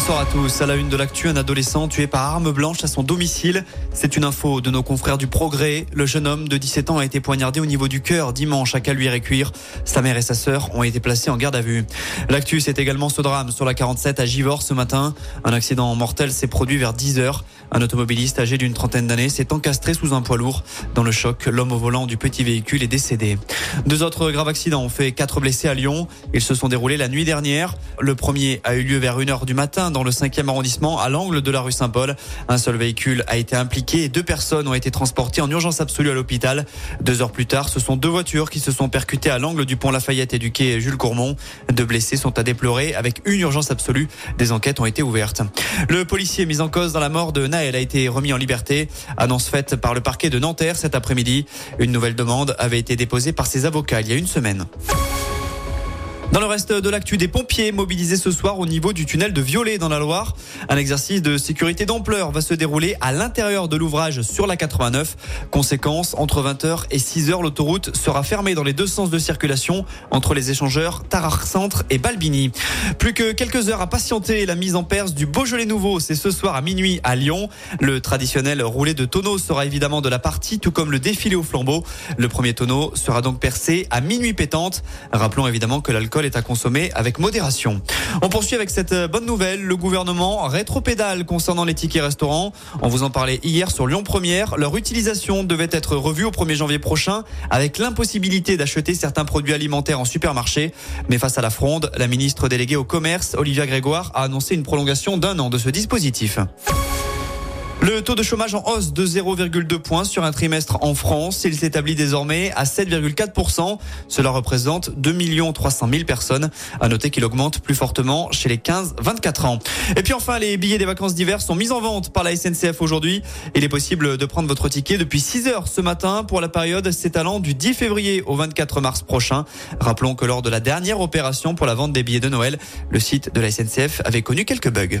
Bonsoir à tous. À la une de l'actu, un adolescent tué par arme blanche à son domicile. C'est une info de nos confrères du Progrès. Le jeune homme de 17 ans a été poignardé au niveau du cœur dimanche à Caluire et Cuire. Sa mère et sa sœur ont été placées en garde à vue. L'actu, c'est également ce drame sur la 47 à Givors ce matin. Un accident mortel s'est produit vers 10 heures. Un automobiliste âgé d'une trentaine d'années s'est encastré sous un poids lourd. Dans le choc, l'homme au volant du petit véhicule est décédé. Deux autres graves accidents ont fait quatre blessés à Lyon. Ils se sont déroulés la nuit dernière. Le premier a eu lieu vers 1h du matin dans le 5e arrondissement, à l'angle de la rue Saint-Paul. Un seul véhicule a été impliqué et deux personnes ont été transportées en urgence absolue à l'hôpital. Deux heures plus tard, ce sont deux voitures qui se sont percutées à l'angle du pont Lafayette et du quai Jules Courmont. Deux blessés sont à déplorer avec une urgence absolue. Des enquêtes ont été ouvertes. Le policier mis en cause dans la mort de Naël a été remis en liberté. Annonce faite par le parquet de Nanterre cet après-midi. Une nouvelle demande avait été déposée par ses avocats il y a une semaine. Dans le reste de l'actu, des pompiers mobilisés ce soir au niveau du tunnel de Violet dans la Loire. Un exercice de sécurité d'ampleur va se dérouler à l'intérieur de l'ouvrage sur la 89. Conséquence, entre 20h et 6h, l'autoroute sera fermée dans les deux sens de circulation entre les échangeurs Tarare Centre et Balbini. Plus que quelques heures à patienter la mise en perce du Beaujolais nouveau. C'est ce soir à minuit à Lyon. Le traditionnel roulé de tonneaux sera évidemment de la partie, tout comme le défilé au flambeau. Le premier tonneau sera donc percé à minuit pétante. Rappelons évidemment que l'alcool est à consommer avec modération. On poursuit avec cette bonne nouvelle. Le gouvernement rétropédale concernant les tickets restaurants. On vous en parlait hier sur Lyon Première. Leur utilisation devait être revue au 1er janvier prochain avec l'impossibilité d'acheter certains produits alimentaires en supermarché. Mais face à la fronde, la ministre déléguée au commerce, Olivia Grégoire, a annoncé une prolongation d'un an de ce dispositif. Le taux de chômage en hausse de 0,2 points sur un trimestre en France. Il s'établit désormais à 7,4%. Cela représente 2 300 000 personnes. À noter qu'il augmente plus fortement chez les 15-24 ans. Et puis enfin, les billets des vacances d'hiver sont mis en vente par la SNCF aujourd'hui. Il est possible de prendre votre ticket depuis 6 heures ce matin pour la période s'étalant du 10 février au 24 mars prochain. Rappelons que lors de la dernière opération pour la vente des billets de Noël, le site de la SNCF avait connu quelques bugs.